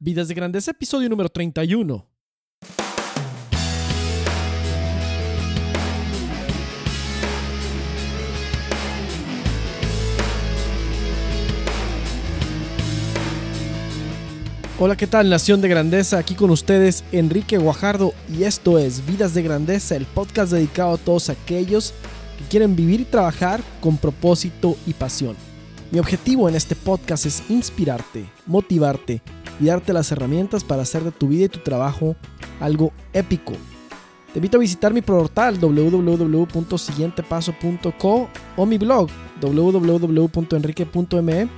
Vidas de Grandeza, episodio número 31. Hola, ¿qué tal Nación de Grandeza? Aquí con ustedes Enrique Guajardo y esto es Vidas de Grandeza, el podcast dedicado a todos aquellos que quieren vivir y trabajar con propósito y pasión. Mi objetivo en este podcast es inspirarte, motivarte y darte las herramientas para hacer de tu vida y tu trabajo algo épico. Te invito a visitar mi portal www.siguientepaso.co o mi blog www.enrique.me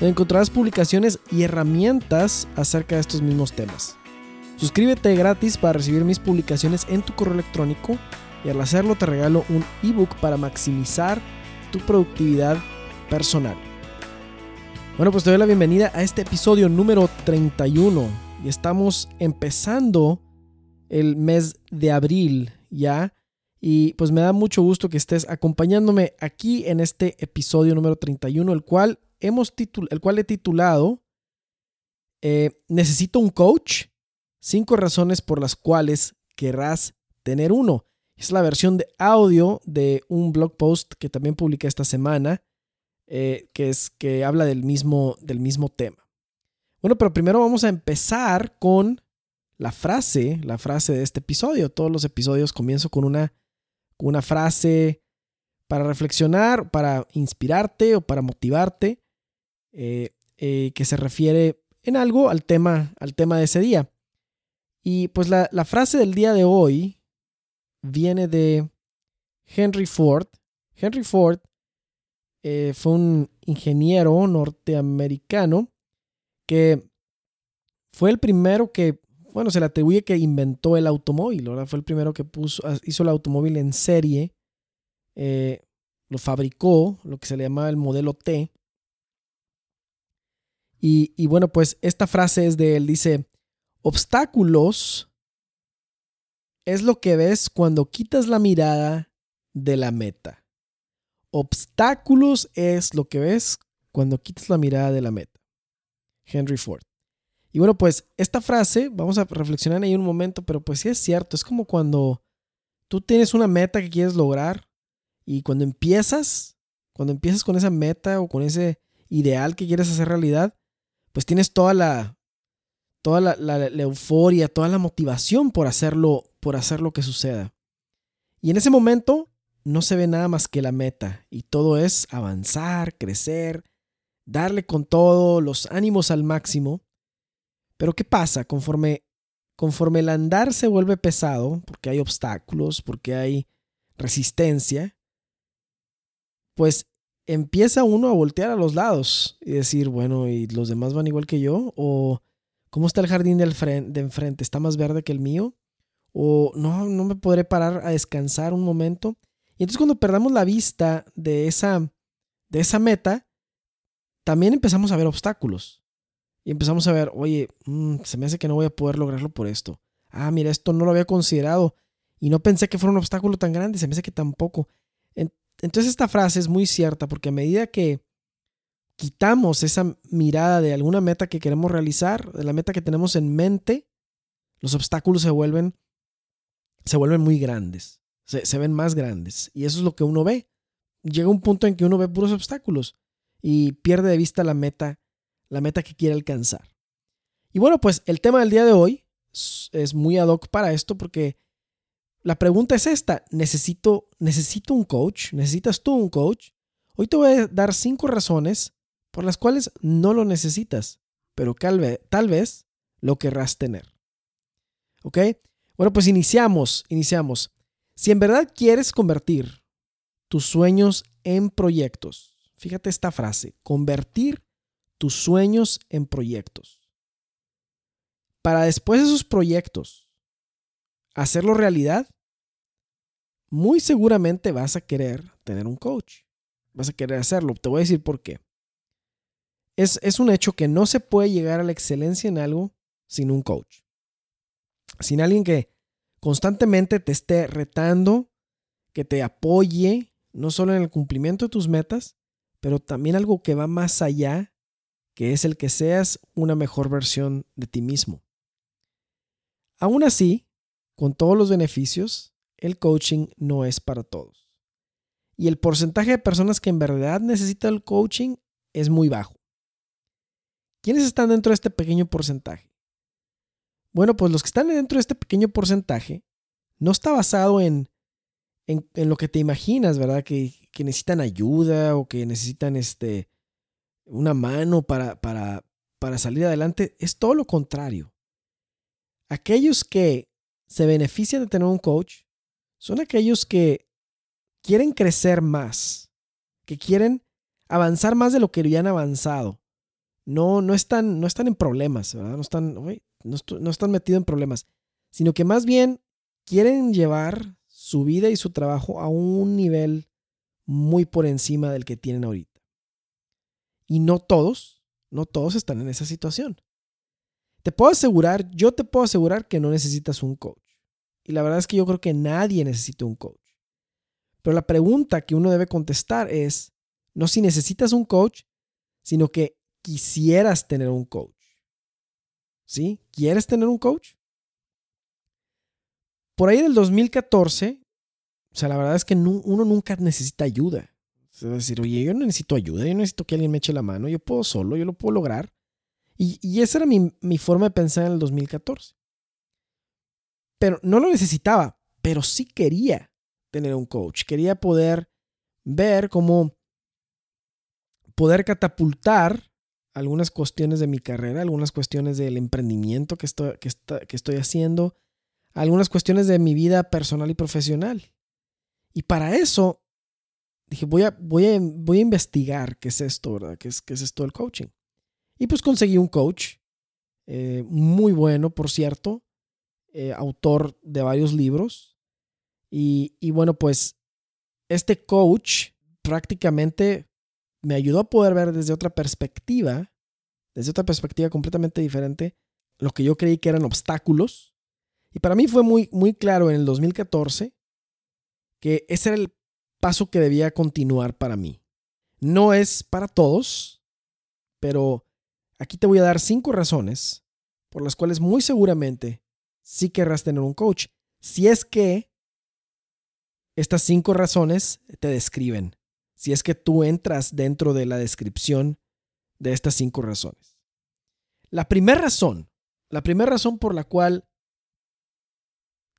donde encontrarás publicaciones y herramientas acerca de estos mismos temas. Suscríbete gratis para recibir mis publicaciones en tu correo electrónico y al hacerlo te regalo un ebook para maximizar tu productividad personal. Bueno, pues te doy la bienvenida a este episodio número 31 y estamos empezando el mes de abril ya y pues me da mucho gusto que estés acompañándome aquí en este episodio número 31, el cual hemos el cual he titulado eh, Necesito un coach, cinco razones por las cuales querrás tener uno. Es la versión de audio de un blog post que también publiqué esta semana, eh, que, es, que habla del mismo, del mismo tema. Bueno, pero primero vamos a empezar con la frase, la frase de este episodio. Todos los episodios comienzo con una, una frase para reflexionar, para inspirarte o para motivarte. Eh, eh, que se refiere en algo al tema, al tema de ese día. Y pues la, frase del día de hoy viene de Henry Ford. Henry Ford eh, fue un ingeniero norteamericano que fue el primero que, bueno, se le atribuye que inventó el automóvil, ¿verdad? Fue el primero que puso, hizo el automóvil en serie, lo fabricó, lo que se le llamaba el modelo T. Y, bueno, pues esta frase es de él, dice, obstáculos es lo que ves cuando quitas la mirada de la meta. Obstáculos es lo que ves cuando quitas la mirada de la meta. Henry Ford. Y bueno, pues esta frase, vamos a reflexionar ahí un momento, pero pues sí es cierto, es como cuando tú tienes una meta que quieres lograr y cuando empiezas, cuando empiezas con esa meta o con ese ideal que quieres hacer realidad, pues tienes toda la, toda la, euforia, toda la motivación por hacerlo, por hacer lo que suceda. Y en ese momento no se ve nada más que la meta y todo es avanzar, crecer, darle con todo, los ánimos al máximo. Pero ¿qué pasa? Conforme, conforme el andar se vuelve pesado, porque hay obstáculos, porque hay resistencia, pues empieza uno a voltear a los lados y decir, bueno, ¿y los demás van igual que yo? ¿O cómo está el jardín del de enfrente? ¿Está más verde que el mío? ¿O no, no me podré parar a descansar un momento? Y entonces cuando perdamos la vista de esa, de esa meta, también empezamos a ver obstáculos. Y empezamos a ver, oye, mm, se me hace que no voy a poder lograrlo por esto. Ah, mira, esto no lo había considerado. Y no pensé que fuera un obstáculo tan grande, se me hace que tampoco. Entonces esta frase es muy cierta porque a medida que quitamos esa mirada de alguna meta que queremos realizar, de la meta que tenemos en mente, los obstáculos se vuelven, se vuelven muy grandes, se, ven más grandes. Y eso es lo que uno ve. Llega un punto en que uno ve puros obstáculos y pierde de vista la meta, la meta que quiere alcanzar. Y bueno, pues el tema del día de hoy es muy ad hoc para esto porque la pregunta es esta, ¿necesito, ¿necesito un coach? ¿Necesitas tú un coach? Hoy te voy a dar cinco razones por las cuales no lo necesitas, pero tal vez lo querrás tener. ¿Ok? Bueno, pues iniciamos, iniciamos. Si en verdad quieres convertir tus sueños en proyectos, fíjate esta frase, convertir tus sueños en proyectos. Para después de esos proyectos hacerlo realidad, muy seguramente vas a querer tener un coach. Vas a querer hacerlo. Te voy a decir por qué. Es, es un hecho que no se puede llegar a la excelencia en algo sin un coach. Sin alguien que constantemente te esté retando, que te apoye, no solo en el cumplimiento de tus metas, pero también algo que va más allá que es el que seas una mejor versión de ti mismo. Aún así, con todos los beneficios, el coaching no es para todos. Y el porcentaje de personas que en verdad necesitan el coaching es muy bajo. ¿Quiénes están dentro de este pequeño porcentaje? Bueno, pues los que están dentro de este pequeño porcentaje no está basado en, en, lo que te imaginas, ¿verdad? Que, que, necesitan ayuda o que necesitan este, una mano para, para, para salir adelante. Es todo lo contrario. Aquellos que se benefician de tener un coach son aquellos que quieren crecer más, que quieren avanzar más de lo que ya han avanzado. No, no, están, no están en problemas, ¿verdad? No están, no, están metidos en problemas, sino que más bien quieren llevar su vida y su trabajo a un nivel muy por encima del que tienen ahorita. Y no todos, no todos están en esa situación. Te puedo asegurar, yo te puedo asegurar que no necesitas un coach. Y la verdad es que yo creo que nadie necesita un coach. Pero la pregunta que uno debe contestar es, no si necesitas un coach, sino que quisieras tener un coach. ¿Sí? ¿Quieres tener un coach? Por ahí del 2014, o sea, la verdad es que uno nunca necesita ayuda. Es decir, oye, yo no necesito ayuda, yo necesito que alguien me eche la mano, yo puedo solo, yo lo puedo lograr. Y, esa era mi, mi forma de pensar en el 2014. Pero no lo necesitaba, pero sí quería tener un coach. Quería poder ver cómo poder catapultar algunas cuestiones de mi carrera, algunas cuestiones del emprendimiento que estoy, haciendo, algunas cuestiones de mi vida personal y profesional. Y para eso dije, voy a, voy a, investigar qué es esto, ¿verdad? ¿Qué es, esto del coaching? Y pues conseguí un coach, eh, muy bueno, por cierto, eh, autor de varios libros. Y bueno, pues este coach prácticamente me ayudó a poder ver desde otra perspectiva, desde otra perspectiva completamente diferente, lo que yo creí que eran obstáculos. Y para mí fue muy, muy claro en el 2014 que ese era el paso que debía continuar para mí. No es para todos, pero Aquí te voy a dar cinco razones por las cuales muy seguramente sí querrás tener un coach. Si es que estas cinco razones te describen. Si es que tú entras dentro de la descripción de estas cinco razones. La primera razón, la primera razón por la cual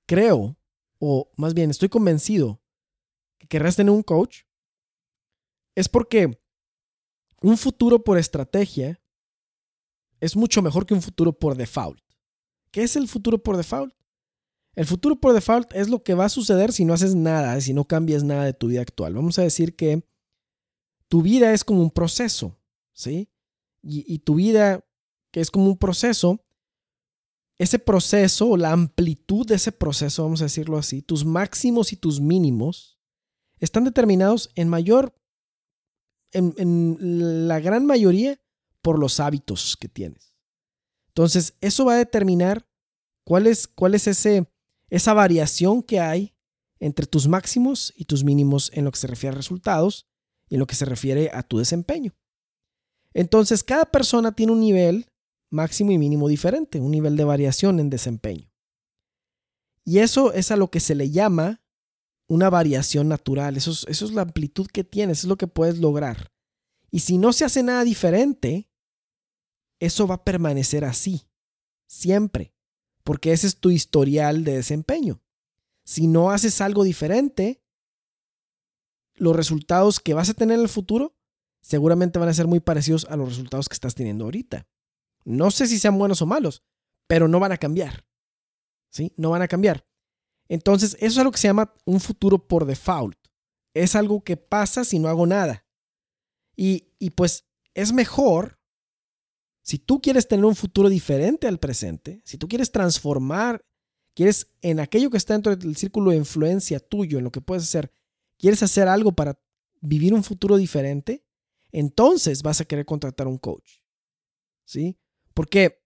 creo, o más bien estoy convencido que querrás tener un coach, es porque un futuro por estrategia es mucho mejor que un futuro por default. ¿Qué es el futuro por default? El futuro por default es lo que va a suceder si no haces nada, si no cambias nada de tu vida actual. Vamos a decir que tu vida es como un proceso, ¿sí? Y, tu vida, que es como un proceso, ese proceso, la amplitud de ese proceso, vamos a decirlo así, tus máximos y tus mínimos, están determinados en mayor, en la gran mayoría, por los hábitos que tienes. Entonces, eso va a determinar cuál es, cuál es ese, esa variación que hay entre tus máximos y tus mínimos en lo que se refiere a resultados y en lo que se refiere a tu desempeño. Entonces, cada persona tiene un nivel máximo y mínimo diferente, un nivel de variación en desempeño. Y eso es a lo que se le llama una variación natural. Eso es, eso es la amplitud que tienes, es lo que puedes lograr. Y si no se hace nada diferente, eso va a permanecer así, siempre, porque ese es tu historial de desempeño. Si no haces algo diferente, los resultados que vas a tener en el futuro seguramente van a ser muy parecidos a los resultados que estás teniendo ahorita. No sé si sean buenos o malos, pero no van a cambiar. ¿Sí? No van a cambiar. Entonces, eso es lo que se llama un futuro por default. Es algo que pasa si no hago nada. Y, y pues es mejor si tú quieres tener un futuro diferente al presente, si tú quieres transformar, quieres en aquello que está dentro del círculo de influencia tuyo, en lo que puedes hacer, quieres hacer algo para vivir un futuro diferente, entonces vas a querer contratar un coach. ¿Sí? Porque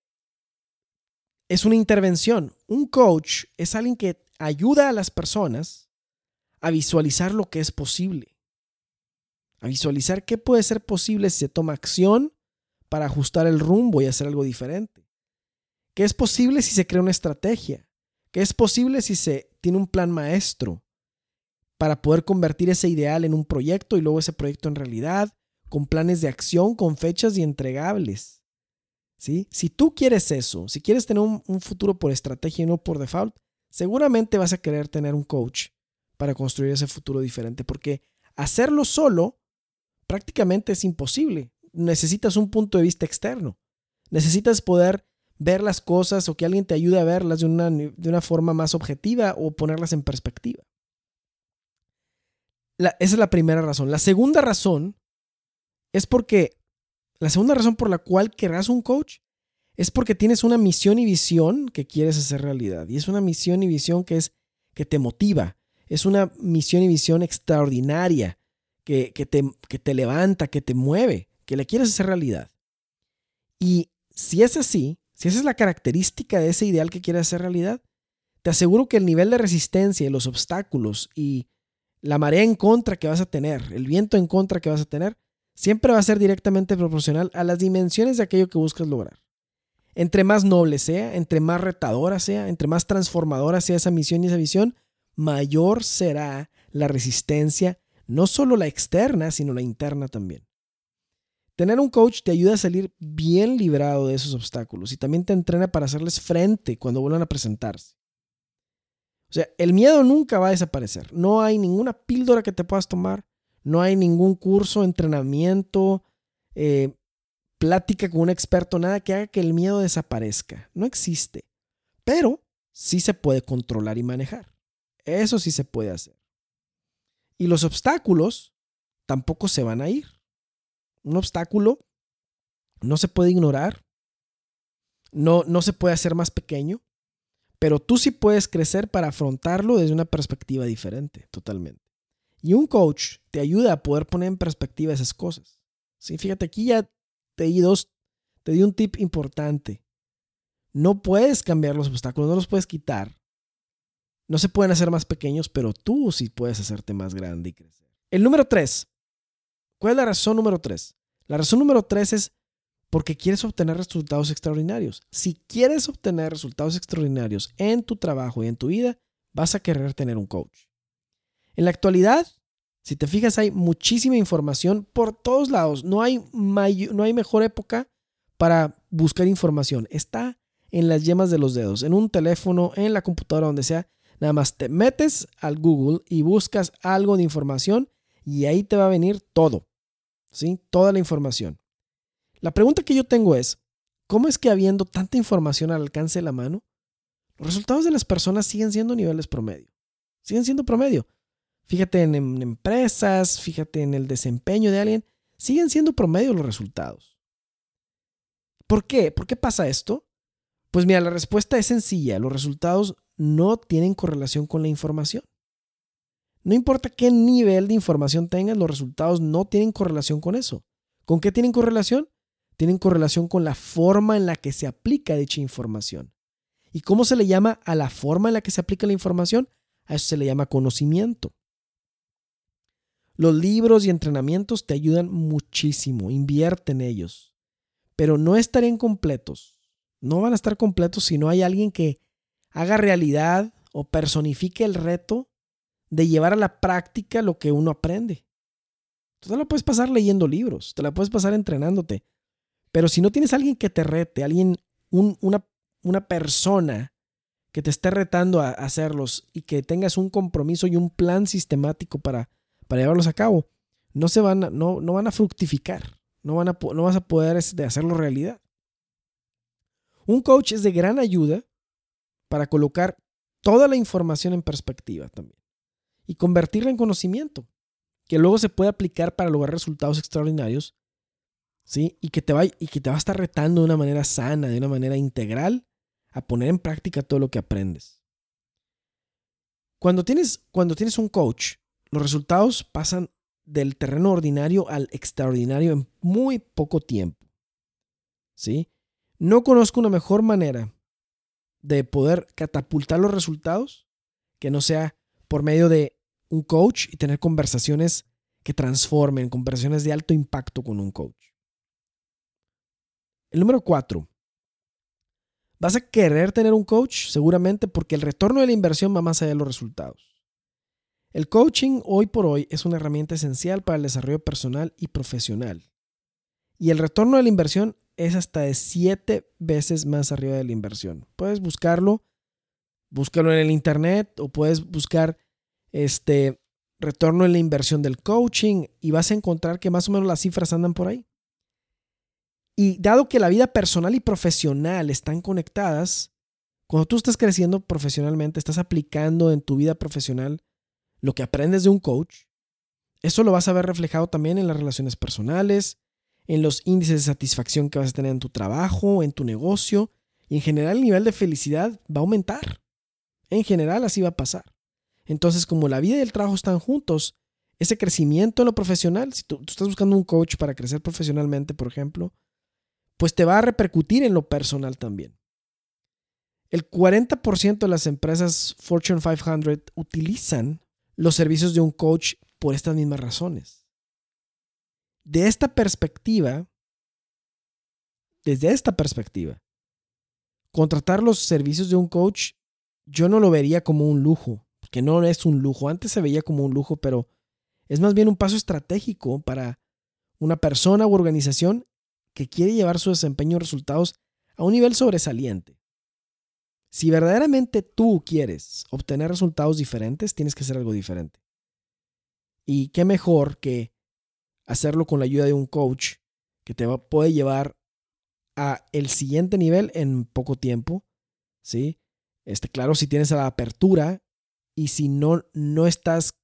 es una intervención. Un coach es alguien que ayuda a las personas a visualizar lo que es posible. A visualizar qué puede ser posible si se toma acción para ajustar el rumbo y hacer algo diferente. ¿Qué es posible si se crea una estrategia? ¿Qué es posible si se tiene un plan maestro para poder convertir ese ideal en un proyecto y luego ese proyecto en realidad, con planes de acción, con fechas y entregables? ¿Sí? Si tú quieres eso, si quieres tener un, futuro por estrategia y no por default, seguramente vas a querer tener un coach para construir ese futuro diferente, porque hacerlo solo prácticamente es imposible. Necesitas un punto de vista externo. Necesitas poder ver las cosas o que alguien te ayude a verlas de una, de una forma más objetiva o ponerlas en perspectiva. Esa es la primera razón. La segunda razón es porque, la segunda razón por la cual querrás un coach es porque tienes una misión y visión que quieres hacer realidad. Y es una misión y visión que es que te motiva. Es una misión y visión extraordinaria que, que, te, que te levanta, que te mueve, que le quieres hacer realidad. Y si es así, si esa es la característica de ese ideal que quieres hacer realidad, te aseguro que el nivel de resistencia y los obstáculos y la marea en contra que vas a tener, el viento en contra que vas a tener, siempre va a ser directamente proporcional a las dimensiones de aquello que buscas lograr. Entre más noble sea, entre más retadora sea, entre más transformadora sea esa misión y esa visión, mayor será la resistencia, no solo la externa, sino la interna también. Tener un coach te ayuda a salir bien librado de esos obstáculos y también te entrena para hacerles frente cuando vuelvan a presentarse. O sea, el miedo nunca va a desaparecer. No hay ninguna píldora que te puedas tomar, no hay ningún curso, entrenamiento, eh, plática con un experto, nada que haga que el miedo desaparezca. No existe. Pero sí se puede controlar y manejar. Eso sí se puede hacer. Y los obstáculos tampoco se van a ir un obstáculo no se puede ignorar, no, no se puede hacer más pequeño, pero tú sí puedes crecer para afrontarlo desde una perspectiva diferente, totalmente. Y un coach te ayuda a poder poner en perspectiva esas cosas. Sí, fíjate, aquí ya te di dos, te di un tip importante. No puedes cambiar los obstáculos, no los puedes quitar. No se pueden hacer más pequeños, pero tú sí puedes hacerte más grande y crecer. El número tres, ¿Cuál es la razón número tres? La razón número tres es porque quieres obtener resultados extraordinarios. Si quieres obtener resultados extraordinarios en tu trabajo y en tu vida, vas a querer tener un coach. En la actualidad, si te fijas, hay muchísima información por todos lados. No hay, no hay mejor época para buscar información. Está en las yemas de los dedos, en un teléfono, en la computadora, donde sea. Nada más te metes al Google y buscas algo de información y ahí te va a venir todo, ¿sí? Toda la información. La pregunta que yo tengo es, ¿cómo es que habiendo tanta información al alcance de la mano, los resultados de las personas siguen siendo niveles promedio? Siguen siendo promedio. Fíjate en, empresas, fíjate en el desempeño de alguien, siguen siendo promedio los resultados. ¿Por qué? ¿Por qué pasa esto? Pues mira, la respuesta es sencilla. Los resultados no tienen correlación con la información. No importa qué nivel de información tengas, los resultados no tienen correlación con eso. ¿Con qué tienen correlación? Tienen correlación con la forma en la que se aplica dicha información. ¿Y cómo se le llama a la forma en la que se aplica la información? A eso se le llama conocimiento. Los libros y entrenamientos te ayudan muchísimo, invierte en ellos, pero no estarían completos. No van a estar completos si no hay alguien que haga realidad o personifique el reto de llevar a la práctica lo que uno aprende. Tú te la puedes pasar leyendo libros, te la puedes pasar entrenándote, pero si no tienes alguien que te rete, alguien, una, una persona que te esté retando a hacerlos y que tengas un compromiso y un plan sistemático para, para llevarlos a cabo, no, se van, a, no, no van a fructificar, no, van a, no vas a poder este, hacerlo realidad. Un coach es de gran ayuda para colocar toda la información en perspectiva también y convertirla en conocimiento, que luego se puede aplicar para lograr resultados extraordinarios, ¿sí? Y que te va, y que te va a estar retando de una manera sana, de una manera integral, a poner en práctica todo lo que aprendes. Cuando tienes, cuando tienes un coach, los resultados pasan del terreno ordinario al extraordinario en muy poco tiempo. ¿Sí? No conozco una mejor manera de poder catapultar los resultados que no sea por medio de un coach y tener conversaciones que transformen, conversaciones de alto impacto con un coach. El número cuatro. Vas a querer tener un coach seguramente porque el retorno de la inversión va más allá de los resultados. El coaching hoy por hoy es una herramienta esencial para el desarrollo personal y profesional. Y el retorno de la inversión es hasta de siete veces más arriba de la inversión. Puedes buscarlo, búscalo en el internet o puedes buscar este retorno en la inversión del coaching y vas a encontrar que más o menos las cifras andan por ahí. Y dado que la vida personal y profesional están conectadas, cuando tú estás creciendo profesionalmente, estás aplicando en tu vida profesional lo que aprendes de un coach, eso lo vas a ver reflejado también en las relaciones personales, en los índices de satisfacción que vas a tener en tu trabajo, en tu negocio, y en general el nivel de felicidad va a aumentar. En general así va a pasar. Entonces, como la vida y el trabajo están juntos, ese crecimiento en lo profesional, si tú, estás buscando un coach para crecer profesionalmente, por ejemplo, pues te va a repercutir en lo personal también. El 40% de las empresas Fortune 500 utilizan los servicios de un coach por estas mismas razones. De esta perspectiva, desde esta perspectiva, contratar los servicios de un coach yo no lo vería como un lujo, que no es un lujo. Antes se veía como un lujo, pero es más bien un paso estratégico para una persona u organización que quiere llevar su desempeño y resultados a un nivel sobresaliente. Si verdaderamente tú quieres obtener resultados diferentes, tienes que hacer algo diferente. Y qué mejor que hacerlo con la ayuda de un coach que te puede llevar a el siguiente nivel en poco tiempo, ¿sí? Este, claro, si tienes la apertura y si no, no estás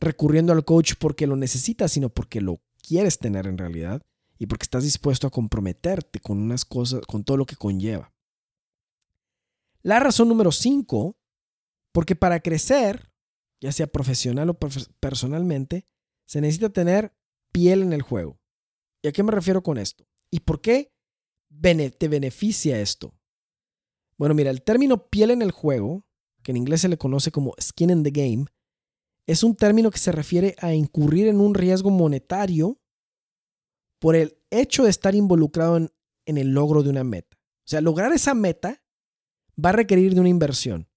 recurriendo al coach porque lo necesitas, sino porque lo quieres tener en realidad y porque estás dispuesto a comprometerte con unas cosas, con todo lo que conlleva. La razón número cinco, porque para crecer, ya sea profesional o personalmente, se necesita tener piel en el juego. ¿Y a qué me refiero con esto? ¿Y por qué te beneficia esto? Bueno, mira, el término piel en el juego, que en inglés se le conoce como skin in the game, es un término que se refiere a incurrir en un riesgo monetario por el hecho de estar involucrado en, el logro de una meta. O sea, lograr esa meta va a requerir de una inversión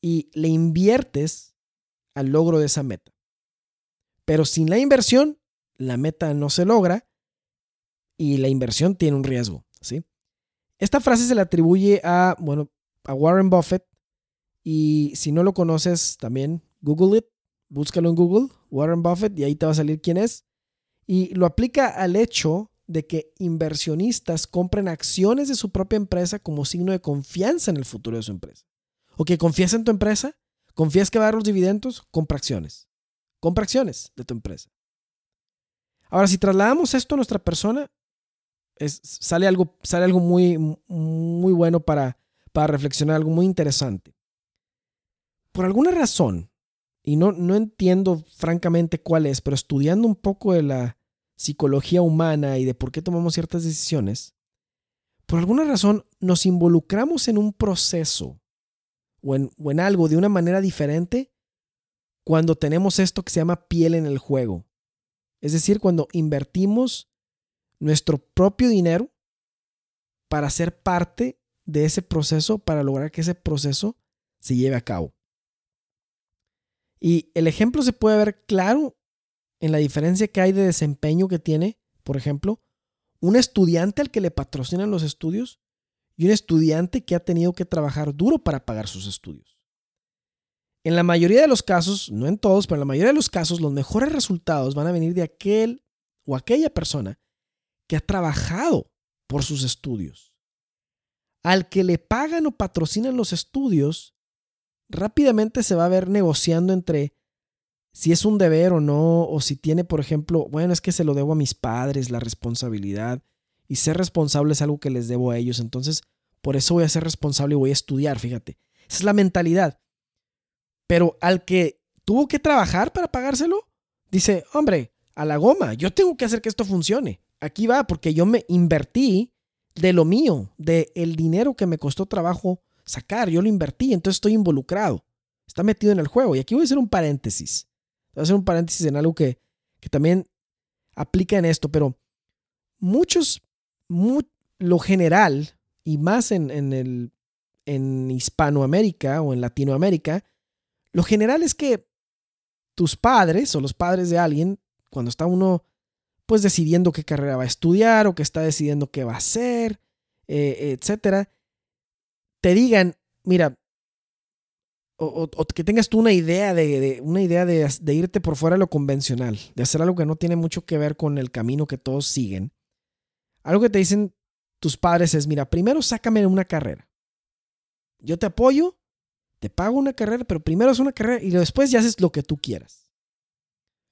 y le inviertes al logro de esa meta. Pero sin la inversión, la meta no se logra y la inversión tiene un riesgo, ¿sí? Esta frase se le atribuye a, bueno, a Warren Buffett. Y si no lo conoces, también Google it, búscalo en Google, Warren Buffett, y ahí te va a salir quién es. Y lo aplica al hecho de que inversionistas compren acciones de su propia empresa como signo de confianza en el futuro de su empresa. ¿O que confías en tu empresa? ¿Confías que va a dar los dividendos? Compra acciones. Compra acciones de tu empresa. Ahora, si trasladamos esto a nuestra persona, sale algo, sale algo muy, muy bueno para, para reflexionar, algo muy interesante. Por alguna razón, y no, no entiendo francamente cuál es, pero estudiando un poco de la psicología humana y de por qué tomamos ciertas decisiones, por alguna razón nos involucramos en un proceso o en, algo de una manera diferente cuando tenemos esto que se llama piel en el juego. Es decir, cuando invertimos nuestro propio dinero para ser parte de ese proceso, para lograr que ese proceso se lleve a cabo. Y el ejemplo se puede ver claro en la diferencia que hay de desempeño que tiene, por ejemplo, un estudiante al que le patrocinan los estudios y un estudiante que ha tenido que trabajar duro para pagar sus estudios. En la mayoría de los casos, no en todos, pero en la mayoría de los casos, los mejores resultados van a venir de aquel o aquella persona que ha trabajado por sus estudios. Al que le pagan o patrocinan los estudios, rápidamente se va a ver negociando entre si es un deber o no, o si tiene, por ejemplo, bueno, es que se lo debo a mis padres, la responsabilidad, y ser responsable es algo que les debo a ellos, entonces por eso voy a ser responsable y voy a estudiar, fíjate. Esa es la mentalidad. Pero al que tuvo que trabajar para pagárselo, dice, hombre, a la goma, yo tengo que hacer que esto funcione aquí va, porque yo me invertí de lo mío, de el dinero que me costó trabajo sacar, yo lo invertí, entonces estoy involucrado, está metido en el juego. Y aquí voy a hacer un paréntesis, voy a hacer un paréntesis en algo que, que también aplica en esto, pero muchos, lo general, y más en, el, en Hispanoamérica o en Latinoamérica, lo general es que tus padres o los padres de alguien, cuando está uno pues decidiendo qué carrera va a estudiar o que está decidiendo qué va a hacer, eh, etcétera, te digan, mira, o, que tengas tú una idea de, una idea de, irte por fuera de lo convencional, de hacer algo que no tiene mucho que ver con el camino que todos siguen. Algo que te dicen tus padres es, mira, primero sácame una carrera. Yo te apoyo, te pago una carrera, pero primero es una carrera y después ya haces lo que tú quieras.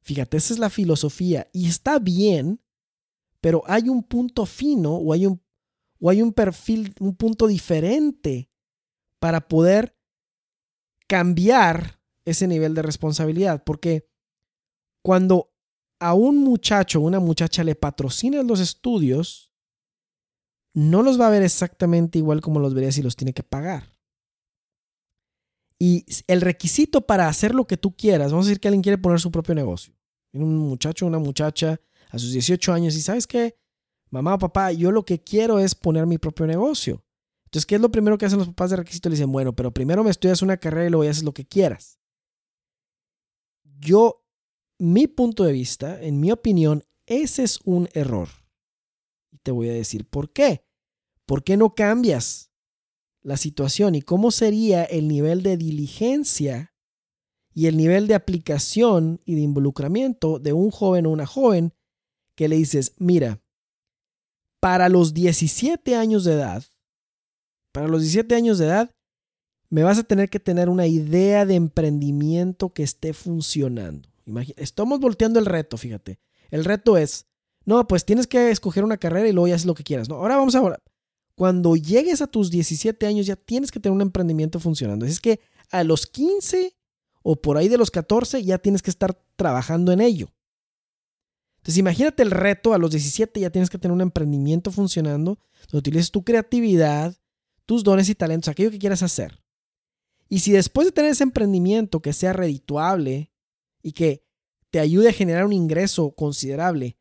Fíjate, esa es la filosofía y está bien, pero hay un punto fino o hay un, o hay un perfil, un punto diferente para poder cambiar ese nivel de responsabilidad. Porque cuando a un muchacho o una muchacha le patrocinan los estudios, no los va a ver exactamente igual como los vería si los tiene que pagar. Y el requisito para hacer lo que tú quieras, vamos a decir que alguien quiere poner su propio negocio. Un muchacho o una muchacha a sus 18 años y sabes qué, mamá o papá, yo lo que quiero es poner mi propio negocio. Entonces, ¿qué es lo primero que hacen los papás de requisito? Le dicen, bueno, pero primero me estudias una carrera y luego haces lo que quieras. Yo, mi punto de vista, en mi opinión, ese es un error. Y te voy a decir por qué. ¿Por qué no cambias la situación y cómo sería el nivel de diligencia y el nivel de aplicación y de involucramiento de un joven o una joven que le dices, mira, para los 17 años de edad, para los 17 años de edad, me vas a tener que tener una idea de emprendimiento que esté funcionando. estamos volteando el reto, fíjate. El reto es, no, pues tienes que escoger una carrera y luego ya haces lo que quieras. No, ahora vamos a... Cuando llegues a tus 17 años ya tienes que tener un emprendimiento funcionando. Así es que a los 15 o por ahí de los 14 ya tienes que estar trabajando en ello. Entonces imagínate el reto, a los 17 ya tienes que tener un emprendimiento funcionando, donde utilices tu creatividad, tus dones y talentos, aquello que quieras hacer. Y si después de tener ese emprendimiento que sea redituable y que te ayude a generar un ingreso considerable,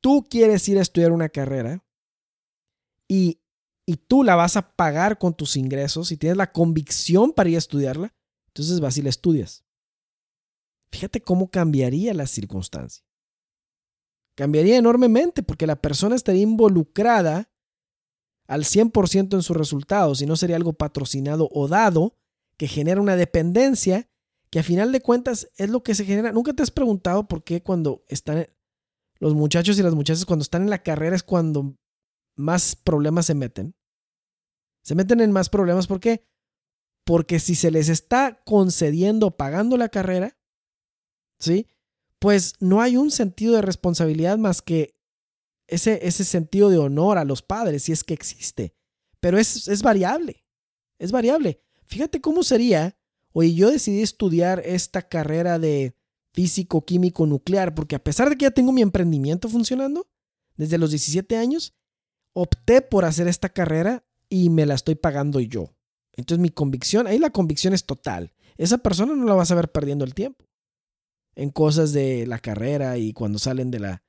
tú quieres ir a estudiar una carrera y, y tú la vas a pagar con tus ingresos y tienes la convicción para ir a estudiarla, entonces vas y la estudias. Fíjate cómo cambiaría la circunstancia. Cambiaría enormemente porque la persona estaría involucrada al 100% en sus resultados y no sería algo patrocinado o dado que genera una dependencia que a final de cuentas es lo que se genera. ¿Nunca te has preguntado por qué cuando están los muchachos y las muchachas cuando están en la carrera es cuando más problemas se meten? Se meten en más problemas ¿por qué? Porque si se les está concediendo pagando la carrera, ¿sí? Pues no hay un sentido de responsabilidad más que ese, ese sentido de honor a los padres, si es que existe. Pero es, es variable, es variable. Fíjate cómo sería, oye, yo decidí estudiar esta carrera de físico, químico, nuclear, porque a pesar de que ya tengo mi emprendimiento funcionando, desde los 17 años, opté por hacer esta carrera y me la estoy pagando yo. Entonces mi convicción, ahí la convicción es total. Esa persona no la vas a ver perdiendo el tiempo en cosas de la carrera y cuando salen de la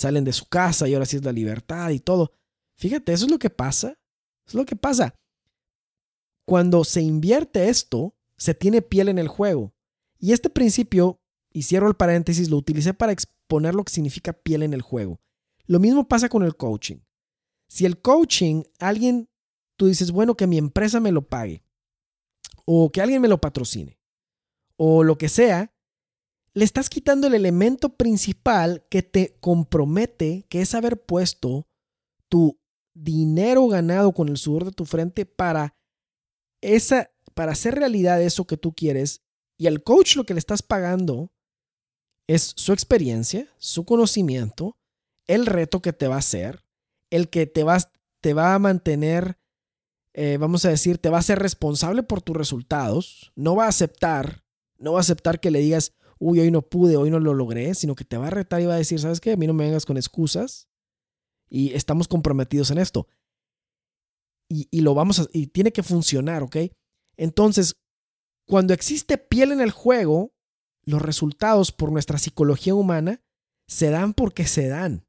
salen de su casa y ahora sí es la libertad y todo. Fíjate, eso es lo que pasa. Es lo que pasa. Cuando se invierte esto, se tiene piel en el juego. Y este principio, y cierro el paréntesis, lo utilicé para exponer lo que significa piel en el juego. Lo mismo pasa con el coaching. Si el coaching, alguien, tú dices, bueno, que mi empresa me lo pague, o que alguien me lo patrocine, o lo que sea, le estás quitando el elemento principal que te compromete, que es haber puesto tu dinero ganado con el sudor de tu frente para esa para hacer realidad eso que tú quieres. Y al coach lo que le estás pagando es su experiencia, su conocimiento, el reto que te va a hacer, el que te, vas, te va a mantener, eh, vamos a decir, te va a ser responsable por tus resultados, no va a aceptar, no va a aceptar que le digas, uy, hoy no pude, hoy no lo logré, sino que te va a retar y va a decir, ¿sabes qué? A mí no me vengas con excusas y estamos comprometidos en esto. Y, y lo vamos a, y tiene que funcionar, ¿ok? Entonces, cuando existe piel en el juego, los resultados por nuestra psicología humana se dan porque se dan.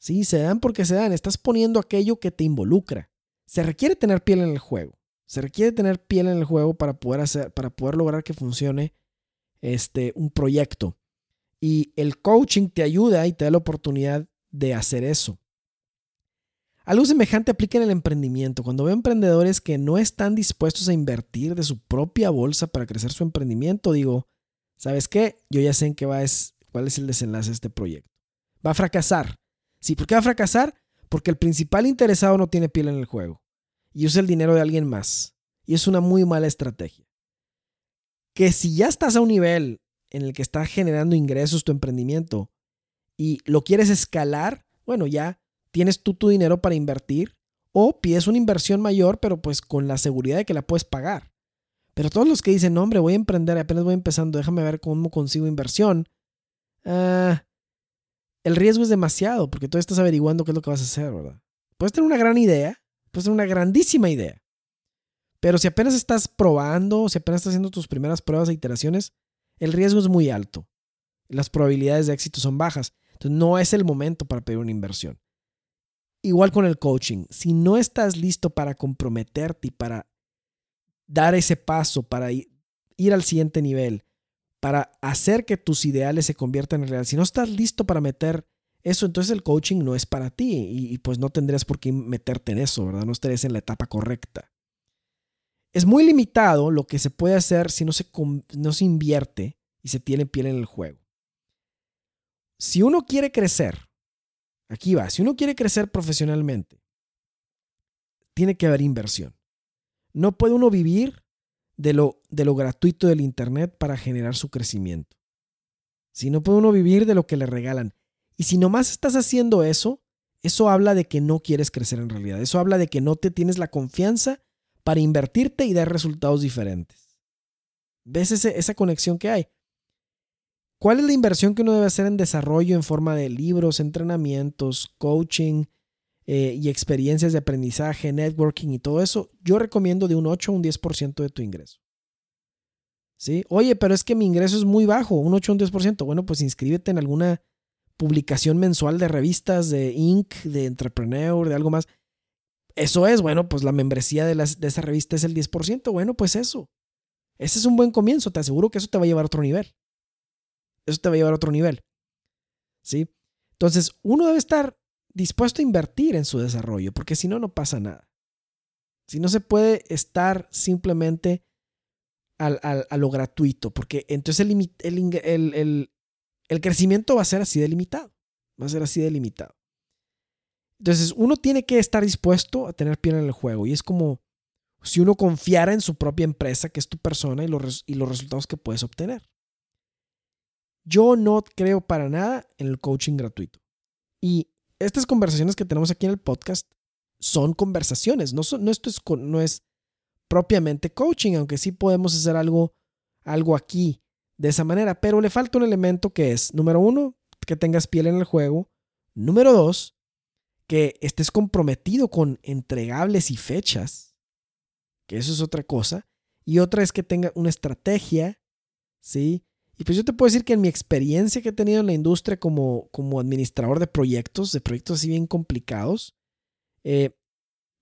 Sí, se dan porque se dan. Estás poniendo aquello que te involucra. Se requiere tener piel en el juego. Se requiere tener piel en el juego para poder hacer, para poder lograr que funcione este, un proyecto. Y el coaching te ayuda y te da la oportunidad de hacer eso. Algo semejante aplica en el emprendimiento. Cuando veo emprendedores que no están dispuestos a invertir de su propia bolsa para crecer su emprendimiento, digo, ¿sabes qué? Yo ya sé en qué va es, cuál es el desenlace de este proyecto. Va a fracasar. Sí, ¿por qué va a fracasar? Porque el principal interesado no tiene piel en el juego y usa el dinero de alguien más. Y es una muy mala estrategia. Que si ya estás a un nivel en el que estás generando ingresos tu emprendimiento y lo quieres escalar, bueno, ya tienes tú tu dinero para invertir o pides una inversión mayor, pero pues con la seguridad de que la puedes pagar. Pero todos los que dicen, no, hombre, voy a emprender, apenas voy empezando, déjame ver cómo consigo inversión. Ah, el riesgo es demasiado porque tú estás averiguando qué es lo que vas a hacer, ¿verdad? Puedes tener una gran idea, puedes tener una grandísima idea. Pero si apenas estás probando, si apenas estás haciendo tus primeras pruebas e iteraciones, el riesgo es muy alto. Las probabilidades de éxito son bajas. Entonces no es el momento para pedir una inversión. Igual con el coaching. Si no estás listo para comprometerte y para dar ese paso, para ir al siguiente nivel, para hacer que tus ideales se conviertan en realidad, si no estás listo para meter eso, entonces el coaching no es para ti y, pues no tendrías por qué meterte en eso, ¿verdad? No estarías en la etapa correcta. Es muy limitado lo que se puede hacer si no se, no se invierte y se tiene piel en el juego. Si uno quiere crecer, aquí va, si uno quiere crecer profesionalmente, tiene que haber inversión. No puede uno vivir de lo, de lo gratuito del Internet para generar su crecimiento. Si no puede uno vivir de lo que le regalan. Y si nomás estás haciendo eso, eso habla de que no quieres crecer en realidad. Eso habla de que no te tienes la confianza para invertirte y dar resultados diferentes. ¿Ves esa conexión que hay? ¿Cuál es la inversión que uno debe hacer en desarrollo en forma de libros, entrenamientos, coaching eh, y experiencias de aprendizaje, networking y todo eso? Yo recomiendo de un 8 a un 10% de tu ingreso. ¿Sí? Oye, pero es que mi ingreso es muy bajo, un 8 a un 10%. Bueno, pues inscríbete en alguna publicación mensual de revistas, de Inc., de Entrepreneur, de algo más. Eso es, bueno, pues la membresía de, de esa revista es el 10%. Bueno, pues eso. Ese es un buen comienzo. Te aseguro que eso te va a llevar a otro nivel. Eso te va a llevar a otro nivel. ¿Sí? Entonces, uno debe estar dispuesto a invertir en su desarrollo, porque si no, no pasa nada. Si no se puede estar simplemente al, a lo gratuito, porque entonces el, el, el, crecimiento va a ser así delimitado. Va a ser así delimitado. Entonces, uno tiene que estar dispuesto a tener pie en el juego. Y es como si uno confiara en su propia empresa, que es tu persona, y los, y los resultados que puedes obtener. Yo no creo para nada en el coaching gratuito. Y estas conversaciones que tenemos aquí en el podcast son conversaciones. No, no esto es, no es propiamente coaching, aunque sí podemos hacer algo, algo aquí de esa manera. Pero le falta un elemento que es, número uno, que tengas piel en el juego. Número dos, que estés comprometido con entregables y fechas, que eso es otra cosa, y otra es que tenga una estrategia, ¿sí? Y pues yo te puedo decir que en mi experiencia que he tenido en la industria como, como administrador de proyectos, de proyectos así bien complicados, eh,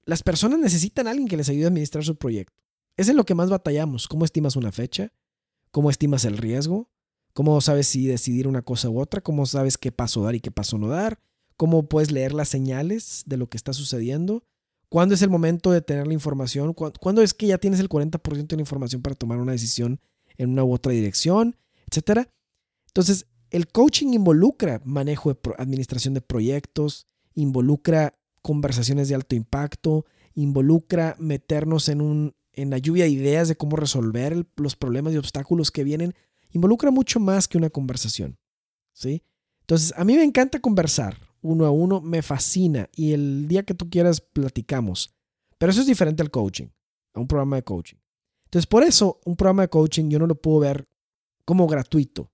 las personas necesitan a alguien que les ayude a administrar su proyecto. Es en lo que más batallamos. ¿Cómo estimas una fecha? ¿Cómo estimas el riesgo? ¿Cómo sabes si decidir una cosa u otra? ¿Cómo sabes qué paso dar y qué paso no dar? Cómo puedes leer las señales de lo que está sucediendo, cuándo es el momento de tener la información, cuándo es que ya tienes el 40% de la información para tomar una decisión en una u otra dirección, etcétera. Entonces, el coaching involucra manejo de administración de proyectos, involucra conversaciones de alto impacto, involucra meternos en, un, en la lluvia de ideas de cómo resolver los problemas y obstáculos que vienen, involucra mucho más que una conversación. ¿sí? Entonces, a mí me encanta conversar uno a uno, me fascina y el día que tú quieras platicamos. Pero eso es diferente al coaching, a un programa de coaching. Entonces, por eso, un programa de coaching yo no lo puedo ver como gratuito.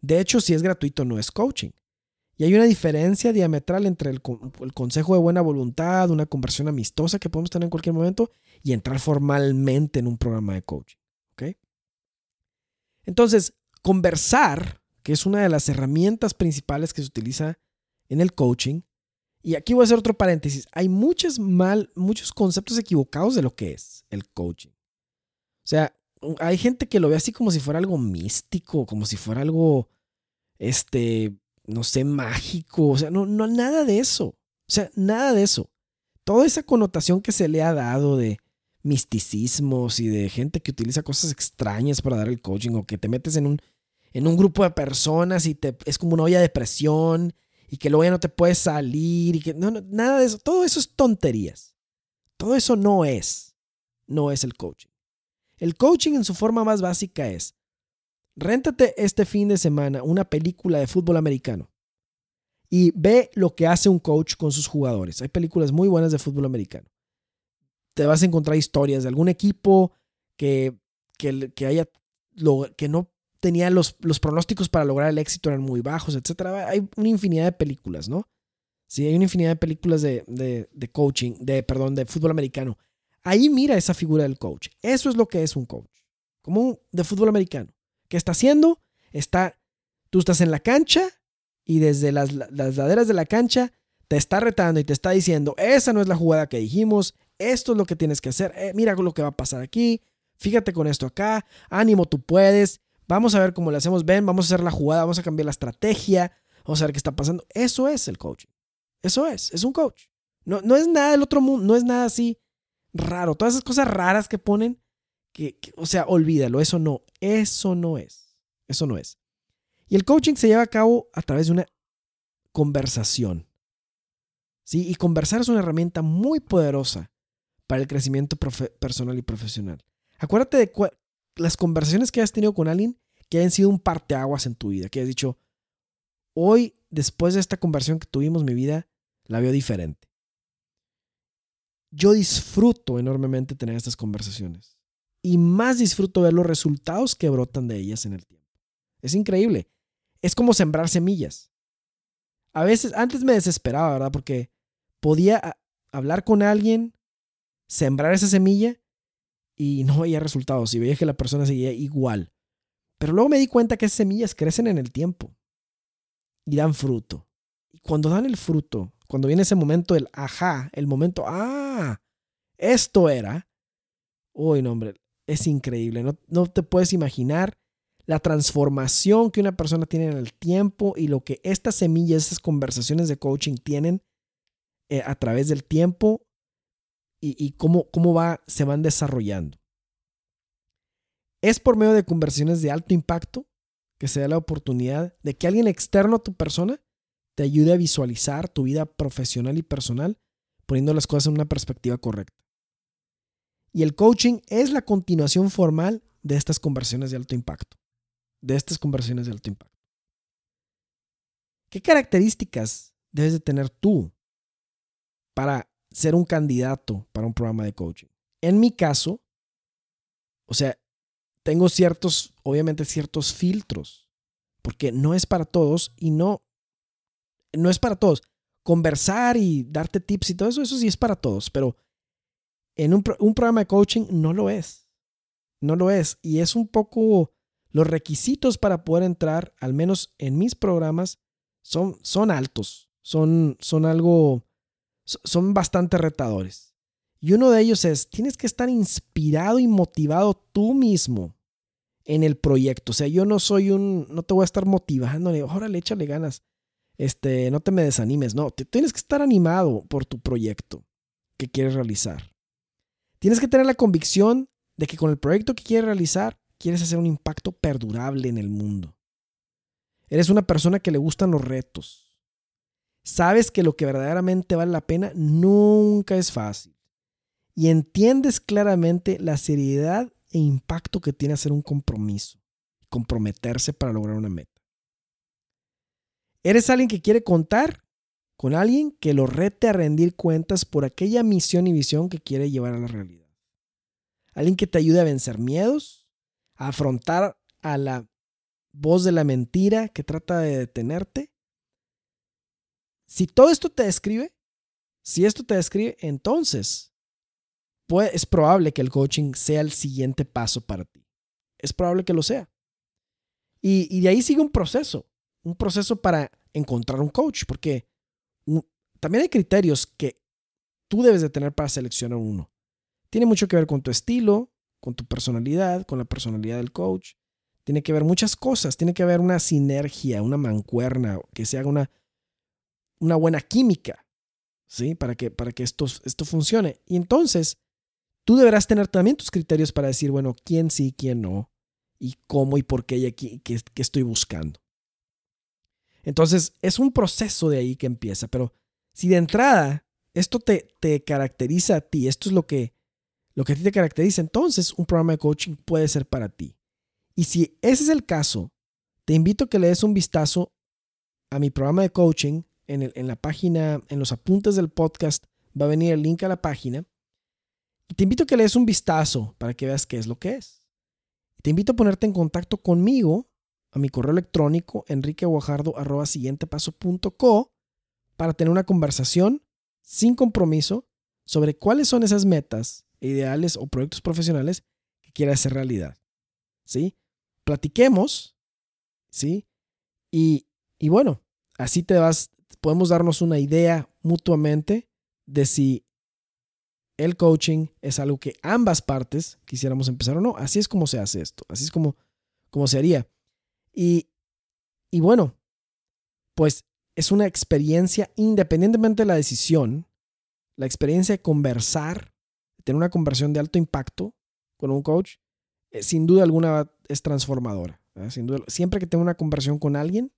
De hecho, si es gratuito, no es coaching. Y hay una diferencia diametral entre el, consejo de buena voluntad, una conversión amistosa que podemos tener en cualquier momento, y entrar formalmente en un programa de coaching. ¿Ok? Entonces, conversar, que es una de las herramientas principales que se utiliza en el coaching, Y aquí voy a hacer otro paréntesis. Hay muchos mal, muchos conceptos equivocados de lo que es el coaching. O sea, hay gente que lo ve así como si fuera algo místico, como si fuera algo, este, no sé, mágico. O sea, no, no, nada de eso. O sea, nada de eso. Toda esa connotación que se le ha dado de misticismos y de gente que utiliza cosas extrañas para dar el coaching o que te metes en un, en un grupo de personas y te, es como una olla de presión y que luego ya no te puedes salir y que no, nada de eso. Todo eso es tonterías. Todo eso no es, no es el coaching. El coaching en su forma más básica es, réntate este fin de semana una película de fútbol americano y ve lo que hace un coach con sus jugadores. Hay películas muy buenas de fútbol americano. Te vas a encontrar historias de algún equipo que, que, que haya, que no tenía los, los pronósticos para lograr el éxito eran muy bajos, etc. Hay una infinidad de películas, ¿no? Sí, hay una infinidad de películas de, de, de coaching, de, perdón, de fútbol americano. Ahí mira esa figura del coach. Eso es lo que es un coach. Como un de fútbol americano. ¿Qué está haciendo? Está, tú estás en la cancha y desde las, las laderas de la cancha te está retando y te está diciendo, esa no es la jugada que dijimos, esto es lo que tienes que hacer, eh, mira lo que va a pasar aquí, fíjate con esto acá, ánimo, tú puedes, vamos a ver cómo le hacemos, ven, vamos a hacer la jugada, vamos a cambiar la estrategia, vamos a ver qué está pasando. Eso es el coaching. Eso es, es un coach. No, no es nada del otro mundo, no es nada así raro. Todas esas cosas raras que ponen, que, o sea, olvídalo, eso no, eso no es, eso no es. Y el coaching se lleva a cabo a través de una conversación. ¿Sí? Y conversar es una herramienta muy poderosa para el crecimiento personal y profesional. Acuérdate de las conversaciones que has tenido con alguien que hayan sido un parteaguas en tu vida, que hayas dicho, hoy, después de esta conversación que tuvimos, mi vida la veo diferente yo disfruto enormemente tener estas conversaciones. Y más disfruto ver los resultados que brotan de ellas en el tiempo. Es increíble. Es como sembrar semillas. A veces, antes me desesperaba, ¿verdad? Porque podía hablar con alguien, sembrar esa semilla y no veía resultados. Y veía que la persona seguía igual. Pero luego me di cuenta que esas semillas crecen en el tiempo y dan fruto. Y cuando dan el fruto, cuando viene ese momento del ajá, el momento, ah, esto era. Uy, no, hombre, es increíble. No, no te puedes imaginar la transformación que una persona tiene en el tiempo y lo que estas semillas, estas conversaciones de coaching tienen eh, a través del tiempo y, cómo, cómo va, se van desarrollando. Es por medio de conversaciones de alto impacto que se da la oportunidad de que alguien externo a tu persona te ayude a visualizar tu vida profesional y personal poniendo las cosas en una perspectiva correcta. Y el coaching es la continuación formal de estas conversiones de alto impacto. De estas conversiones de alto impacto. ¿Qué características debes de tener tú para ser un candidato para un programa de coaching? En mi caso, o sea, tengo ciertos, obviamente ciertos filtros, porque no es para todos y no no es para todos. Conversar y darte tips y todo eso, eso sí es para todos, pero en un, programa de coaching no lo es. No lo es. Y es un poco los requisitos para poder entrar, al menos en mis programas, son, son altos. Son, son algo, son bastante retadores. Y uno de ellos es, tienes que estar inspirado y motivado tú mismo en el proyecto. O sea, yo no soy un, no te voy a estar motivándole, órale, échale ganas este, no te me desanimes, no, tienes que estar animado por tu proyecto que quieres realizar. Tienes que tener la convicción de que con el proyecto que quieres realizar, quieres hacer un impacto perdurable en el mundo. Eres una persona que le gustan los retos. Sabes que lo que verdaderamente vale la pena nunca es fácil. Y entiendes claramente la seriedad e impacto que tiene hacer un compromiso, comprometerse para lograr una meta. Eres alguien que quiere contar con alguien que lo rete a rendir cuentas por aquella misión y visión que quiere llevar a la realidad. Alguien que te ayude a vencer miedos, a afrontar a la voz de la mentira que trata de detenerte. Si todo esto te describe, si esto te describe, entonces es probable que el coaching sea el siguiente paso para ti. Es probable que lo sea. Y, de ahí sigue un proceso un proceso para encontrar un coach, porque también hay criterios que tú debes de tener para seleccionar uno. Tiene mucho que ver con tu estilo, con tu personalidad, con la personalidad del coach. Tiene que ver muchas cosas. Tiene que haber una sinergia, una mancuerna, que se haga una, una buena química, ¿sí? Para que, para que esto, esto funcione. Y entonces, tú deberás tener también tus criterios para decir, bueno, quién sí, quién no, y cómo y por qué y aquí, qué, qué estoy buscando. Entonces, es un proceso de ahí que empieza, pero si de entrada esto te, te caracteriza a ti, esto es lo que, lo que a ti te caracteriza, entonces un programa de coaching puede ser para ti. Y si ese es el caso, te invito a que le des un vistazo a mi programa de coaching en, la página, en los apuntes del podcast, va a venir el link a la página. Te invito a que le des un vistazo para que veas qué es lo que es. Te invito a ponerte en contacto conmigo a mi correo electrónico enriqueguajardo.co para tener una conversación sin compromiso sobre cuáles son esas metas, ideales o proyectos profesionales que quieras hacer realidad. ¿Sí? Platiquemos, ¿sí? Y, y bueno, así te vas, podemos darnos una idea mutuamente de si el coaching es algo que ambas partes quisiéramos empezar o no. Así es como se hace esto, así es como, se haría. Y, y bueno, pues es una experiencia, independientemente de la decisión, la experiencia de conversar, tener una conversación de alto impacto con un coach, eh, sin duda alguna es transformadora. Sin duda, siempre que tengo una conversación con alguien,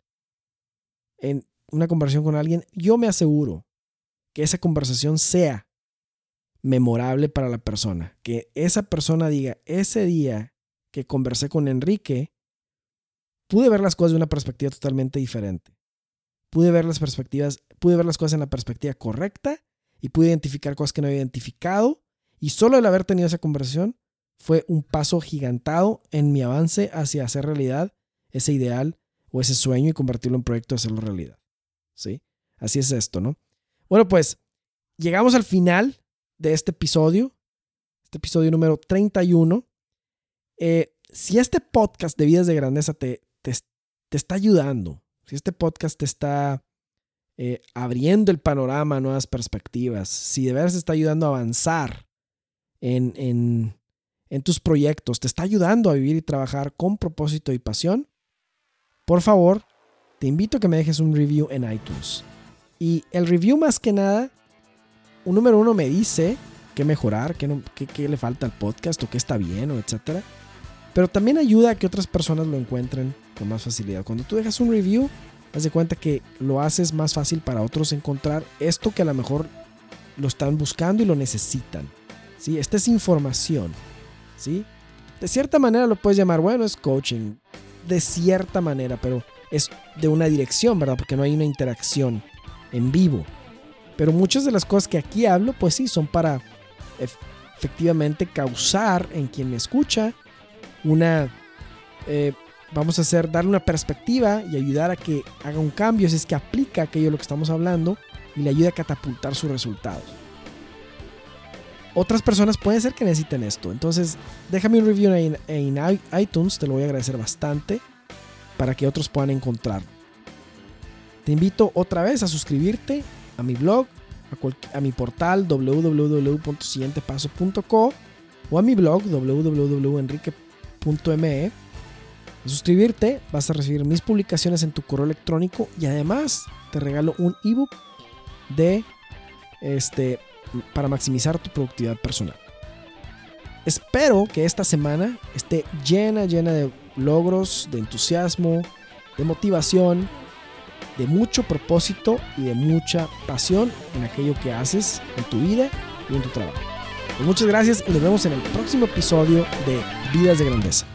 en una conversación con alguien, yo me aseguro que esa conversación sea memorable para la persona. Que esa persona diga, ese día que conversé con Enrique, pude ver las cosas de una perspectiva totalmente diferente pude ver las perspectivas, pude ver las cosas en la perspectiva correcta y pude identificar cosas que no había identificado. Y solo el haber tenido esa conversación fue un paso gigantado en mi avance hacia hacer realidad ese ideal o ese sueño y convertirlo en proyecto y hacerlo realidad. ¿Sí? Así es esto, ¿no? Bueno, pues llegamos al final de este episodio, este episodio número 31. Eh, si este podcast de Vidas de Grandeza te, te, te está ayudando, si este podcast te está eh, abriendo el panorama a nuevas perspectivas, si de veras te está ayudando a avanzar en, en, en tus proyectos, te está ayudando a vivir y trabajar con propósito y pasión, por favor, te invito a que me dejes un review en iTunes. Y el review más que nada, un número uno me dice qué mejorar, qué, no, qué, le falta al podcast o qué está bien o etcétera. Pero también ayuda a que otras personas lo encuentren con más facilidad. Cuando tú dejas un review, haz de cuenta que lo haces más fácil para otros encontrar esto que a lo mejor lo están buscando y lo necesitan. ¿sí? Esta es información. ¿sí? De cierta manera lo puedes llamar, bueno, es coaching. De cierta manera, pero es de una dirección, ¿verdad? Porque no hay una interacción en vivo. Pero muchas de las cosas que aquí hablo, pues sí, son para efectivamente causar en quien me escucha una eh, vamos a hacer, darle una perspectiva y ayudar a que haga un cambio si es que aplica aquello de lo que estamos hablando y le ayuda a catapultar sus resultados. Otras personas pueden ser que necesiten esto. Entonces, déjame un review en, en iTunes, te lo voy a agradecer bastante para que otros puedan encontrar. Te invito otra vez a suscribirte a mi blog, a, mi portal www.siguientepaso.co o a mi blog www.enrique.me suscribirte, vas a recibir mis publicaciones en tu correo electrónico y además te regalo un ebook de este para maximizar tu productividad personal. Espero que esta semana esté llena, llena de logros, de entusiasmo, de motivación, de mucho propósito y de mucha pasión en aquello que haces en tu vida y en tu trabajo. Pues muchas gracias y nos vemos en el próximo episodio de Vidas de Grandeza.